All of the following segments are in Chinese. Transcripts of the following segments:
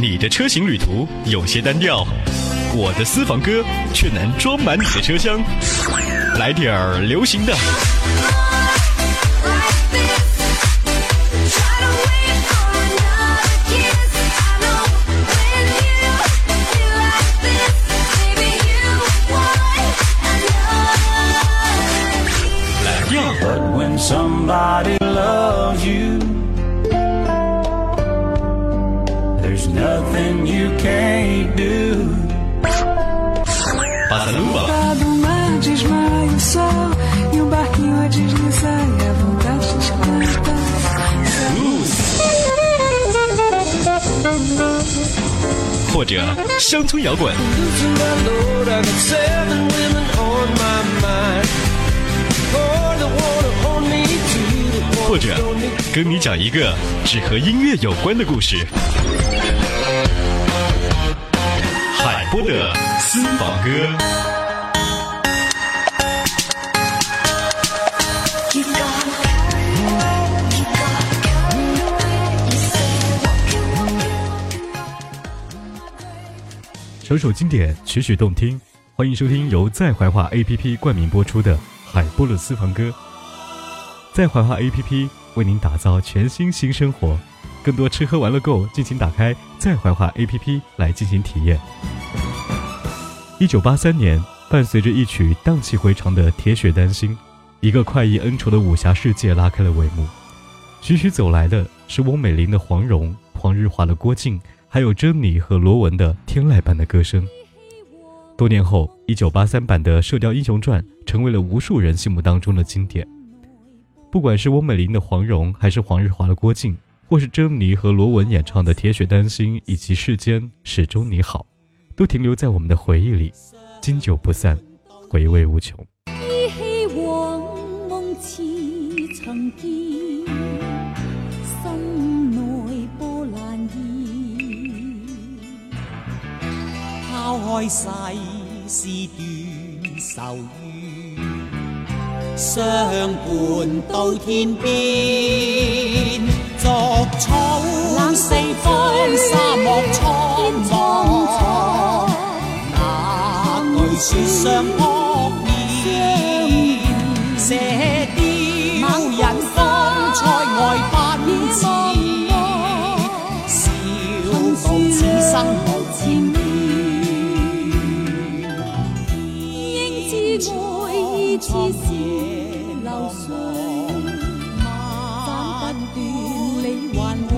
你的车型旅途有些单调，我的私房歌却能装满你的车厢，来点儿流行的。或者乡村摇滚，或者跟你讲一个只和音乐有关的故事，《海波的私房歌》。首首经典，曲曲动听，欢迎收听由在怀化 A P P 冠名播出的《海波的私房歌》。在怀化 A P P 为您打造全新新生活，更多吃喝玩乐购，敬请打开在怀化 A P P 来进行体验。一九八三年，伴随着一曲荡气回肠的《铁血丹心》，一个快意恩仇的武侠世界拉开了帷幕。徐徐走来的是翁美玲的黄蓉，黄日华的郭靖。还有珍妮和罗文的天籁般的歌声。多年后，一九八三版的《射雕英雄传》成为了无数人心目当中的经典。不管是翁美玲的黄蓉，还是黄日华的郭靖，或是珍妮和罗文演唱的《铁血丹心》，以及世间始终你好，都停留在我们的回忆里，经久不散，回味无穷。开世事断愁怨，相伴到天边。逐草，览四方沙漠苍，那句此相安。痴笑流水，斬不斷你幻亂，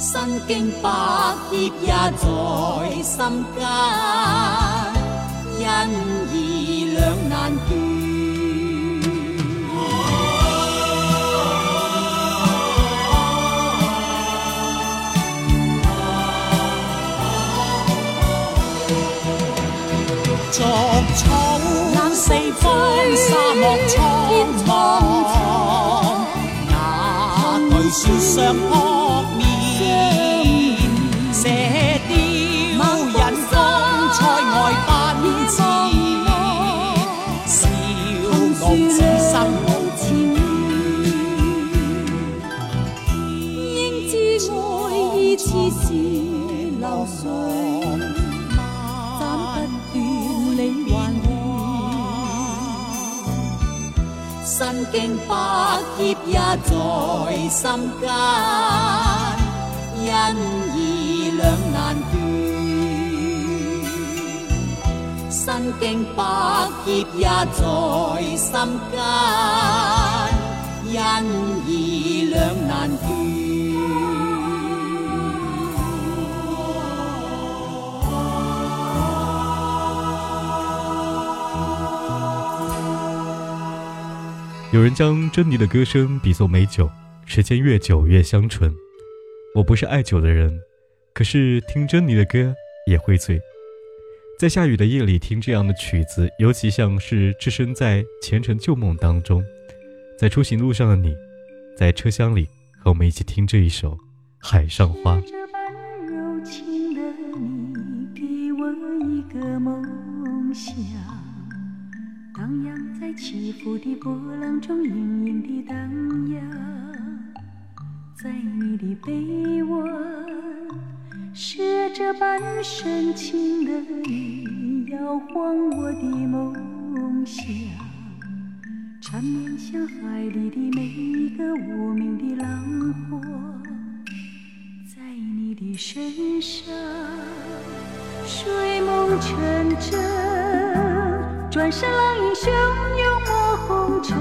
身經百劫也在心間，因義兩難斷。Sam Hall. 身經百劫也在心間，因義兩難斷。身經百劫也在心間，因義兩難斷。有人将珍妮的歌声比作美酒，时间越久越香醇。我不是爱酒的人，可是听珍妮的歌也会醉。在下雨的夜里听这样的曲子，尤其像是置身在前尘旧梦当中。在出行路上的你，在车厢里和我们一起听这一首《海上花》。柔情的你，给我一个梦想。徜徉在起伏的波浪中，隐隐的荡漾，在你的臂弯，是这般深情的你摇晃我的梦想，缠绵像海里的每一个无名的浪花，在你的身上，睡梦成真。转身浪影汹涌，抹红尘，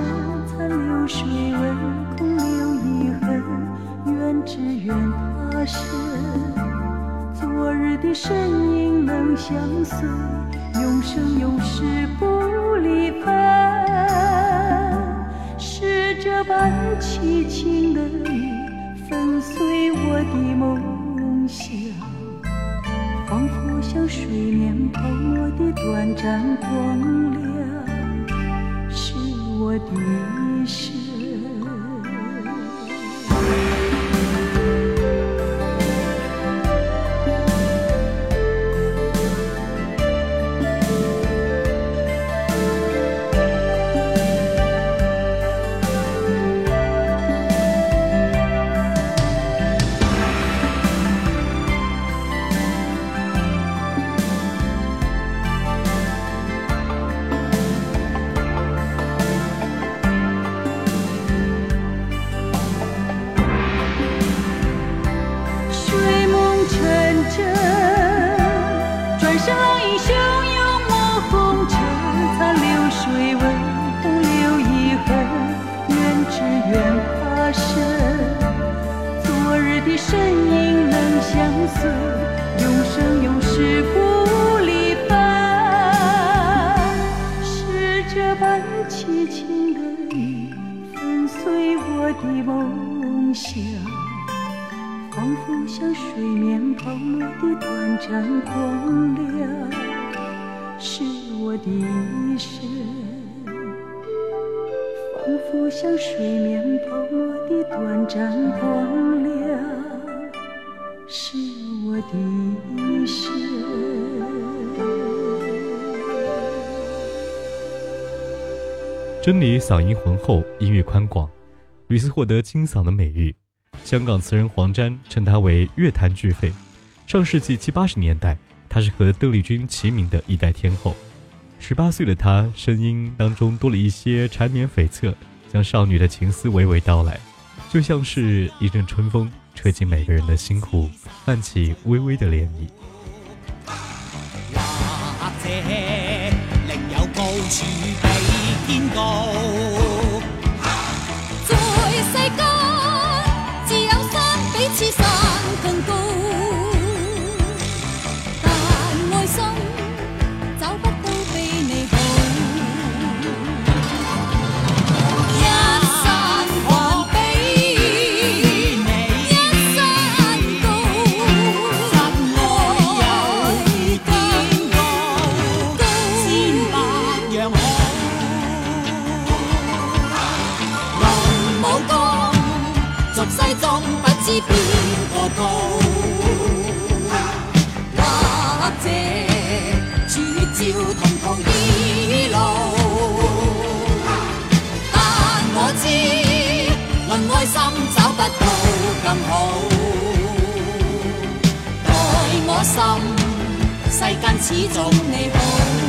残流水纹，空留一痕。愿只愿他生，昨日的身影能相随，永生永世不离分。是这般凄清的你，粉碎我的梦。像水面泡沫的短暂光亮，是我的。水面泡沫的短暂光亮，是我的一生。仿佛像水面泡沫的短暂光亮，是我的一生。珍妮嗓音浑厚，音乐宽广，屡次获得金嗓的美誉。香港词人黄沾称她为乐坛巨肺。上世纪七八十年代，她是和邓丽君齐名的一代天后。十八岁的她，声音当中多了一些缠绵悱恻，将少女的情思娓娓道来，就像是一阵春风，吹进每个人的心湖，泛起微微的涟漪。笑同途异路，但我知论爱心找不到更好。待我心，世间始终你好。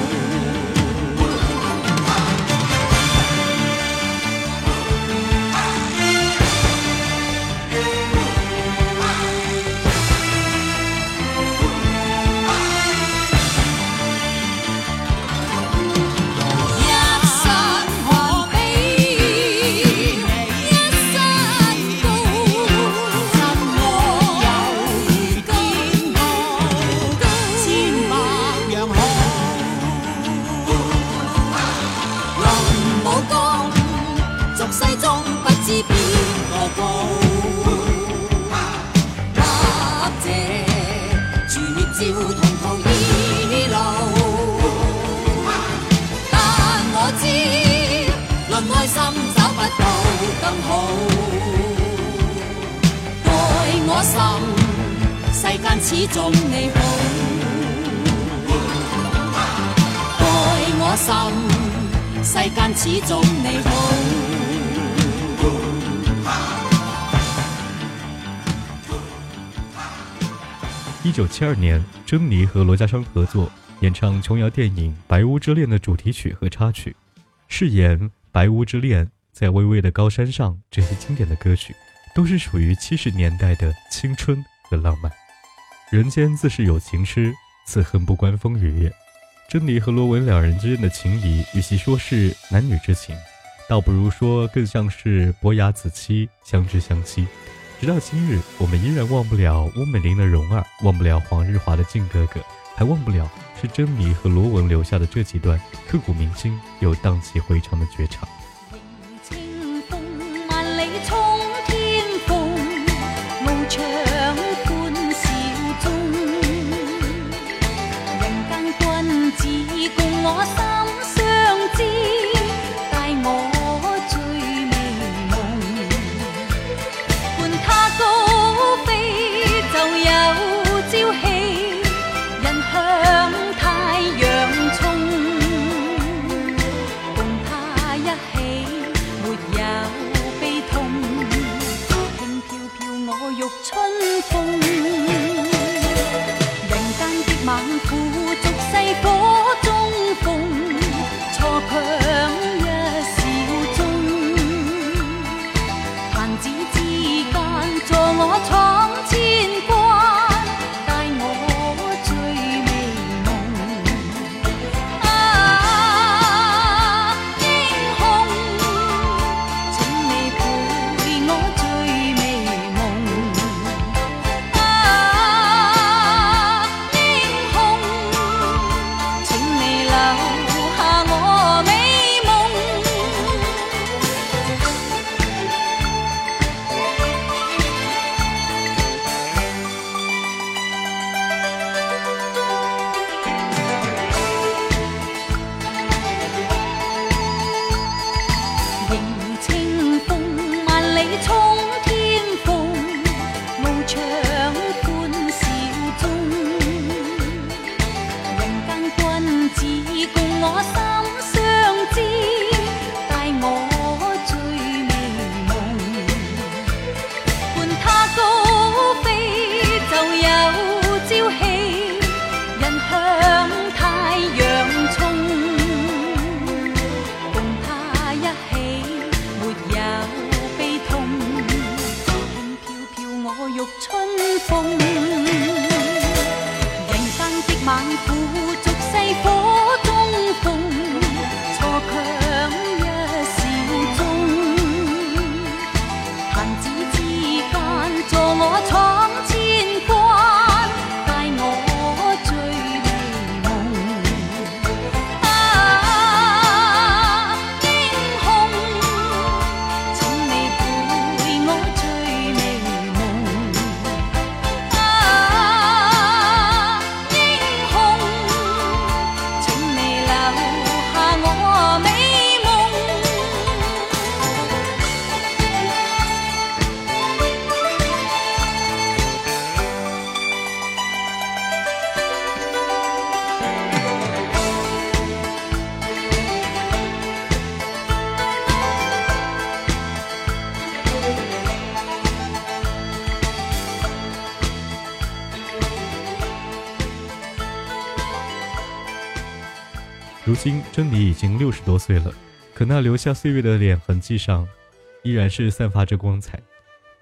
报答谢，烛照同途异路。但我知，论开心找不到更好。待我心，世间始终你好。待我心，世间始终你好。一九七二年，珍妮和罗家昌合作演唱琼瑶电影《白屋之恋》的主题曲和插曲，饰演《白屋之恋》在巍巍的高山上。这些经典的歌曲都是属于七十年代的青春和浪漫。人间自是有情痴，此恨不关风雨夜。珍妮和罗文两人之间的情谊，与其说是男女之情，倒不如说更像是伯牙子期相知相惜。直到今日，我们依然忘不了翁美玲的蓉儿，忘不了黄日华的靖哥哥，还忘不了是珍妮和罗文留下的这几段刻骨铭心又荡气回肠的绝唱。こう今珍妮已经六十多岁了，可那留下岁月的脸痕迹上，依然是散发着光彩。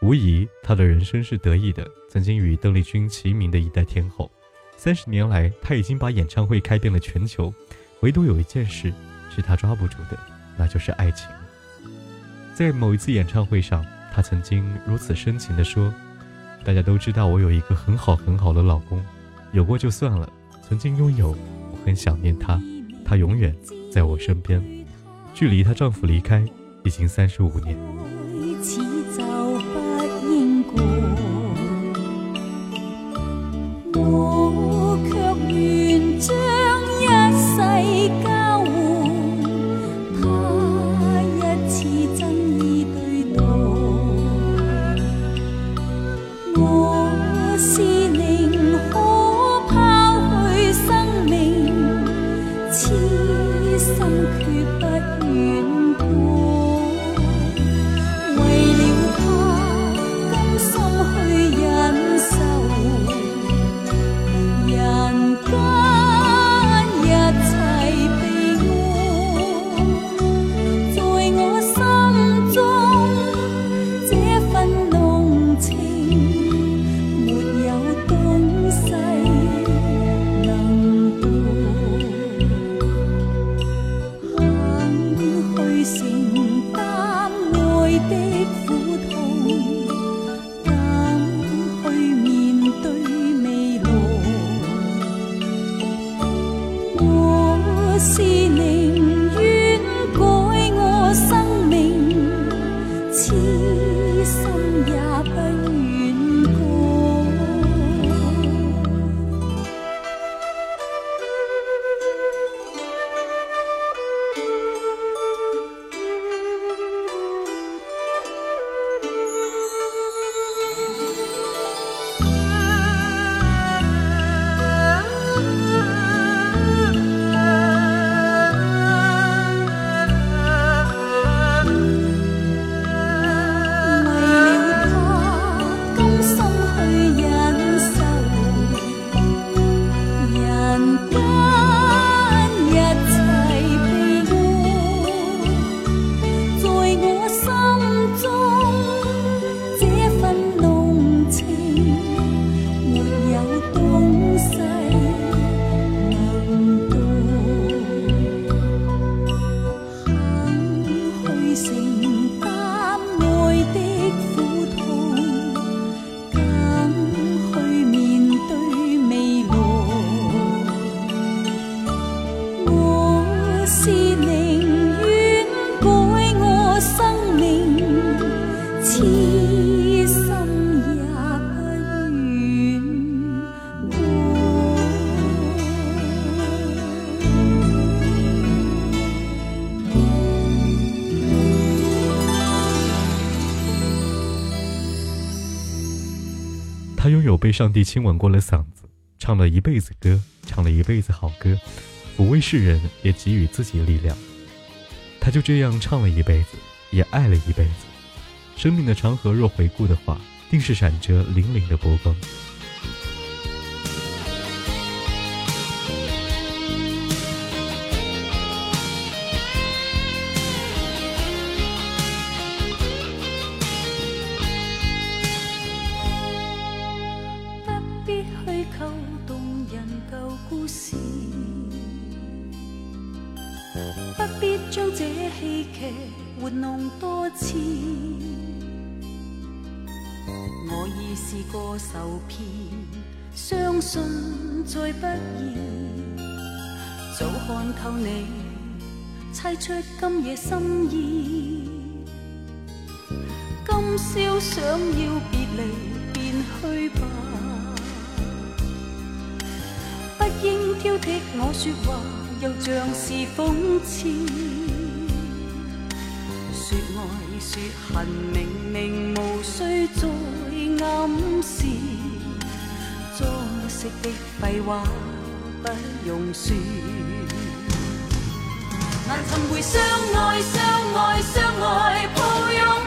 无疑，她的人生是得意的。曾经与邓丽君齐名的一代天后，三十年来，她已经把演唱会开遍了全球。唯独有一件事，是她抓不住的，那就是爱情。在某一次演唱会上，她曾经如此深情地说：“大家都知道我有一个很好很好的老公，有过就算了，曾经拥有，我很想念他。”她永远在我身边。距离她丈夫离开已经三十五年。thuyết tất nhiên see 他拥有被上帝亲吻过的嗓子，唱了一辈子歌，唱了一辈子好歌，抚慰世人，也给予自己力量。他就这样唱了一辈子，也爱了一辈子。生命的长河，若回顾的话，定是闪着粼粼的波光。已是过受篇，相信再不易。早看透你，猜出今夜心意。今宵想要别离，便去吧。不应挑剔我说话，又像是讽刺。说爱说恨，明明无须再。心思装饰的废话不用说，难寻回相爱、相爱、相爱抱拥。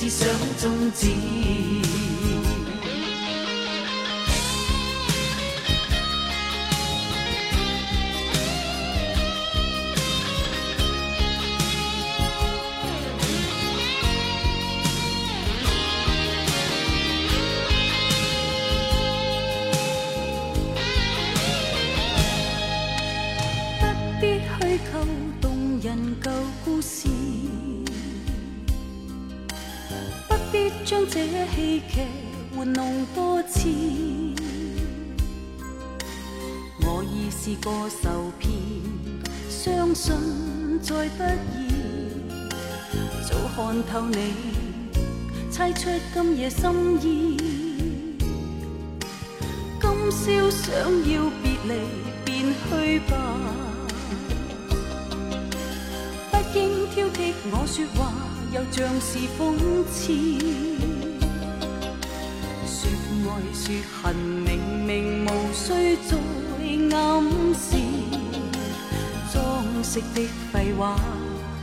只想终止。将这戏剧玩弄多次，我已是个受骗，相信再不易，早看透你，猜出今夜心意。今宵想要别离，便去吧，不应挑剔我说话。又像是讽刺，说爱说恨，明明无须再暗示，装饰的废话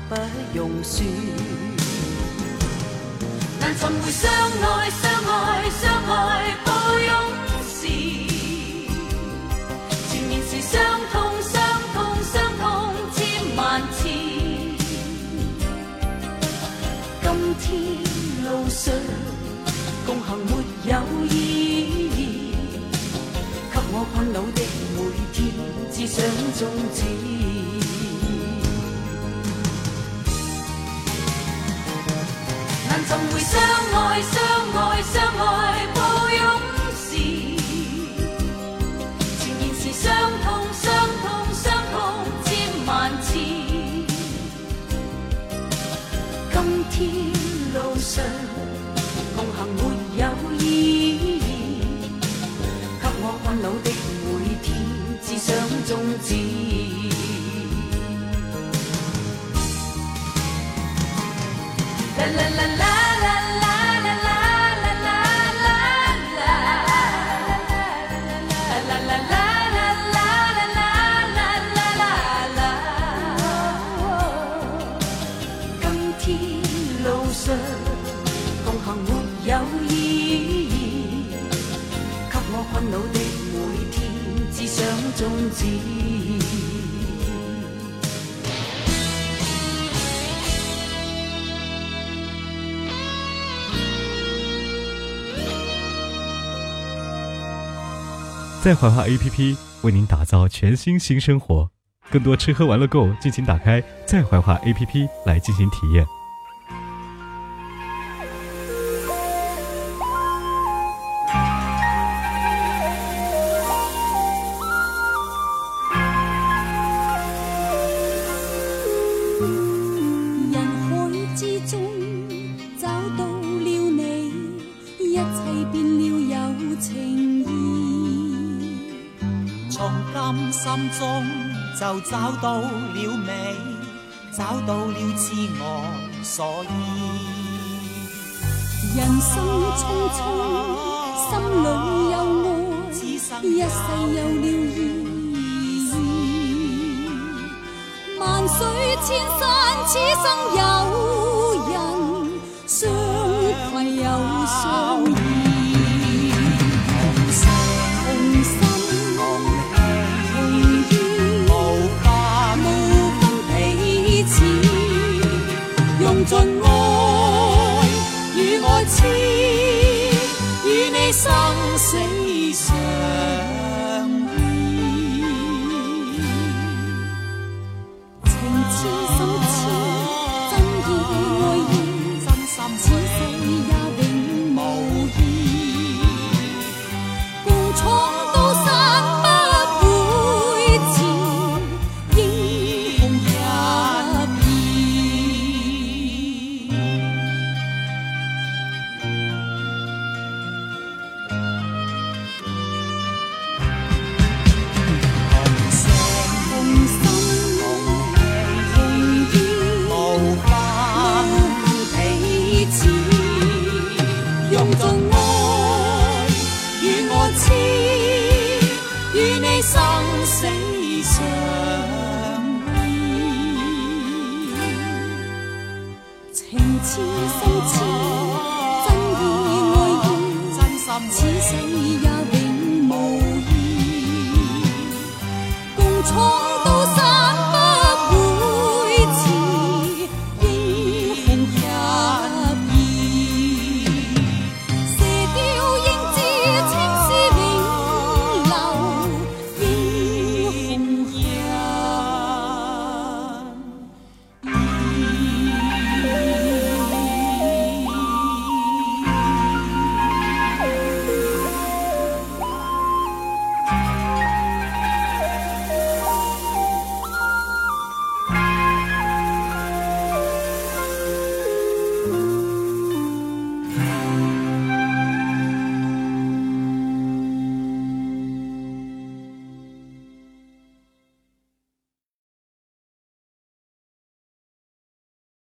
不用说，难寻回相爱相爱。终止。中止在怀化 A P P 为您打造全新新生活，更多吃喝玩乐购，敬请打开在怀化 A P P 来进行体验。找到了美，找到了自我所依。人生匆匆，心里有爱，一世有了意义。万水千山，此生有人，相携又相。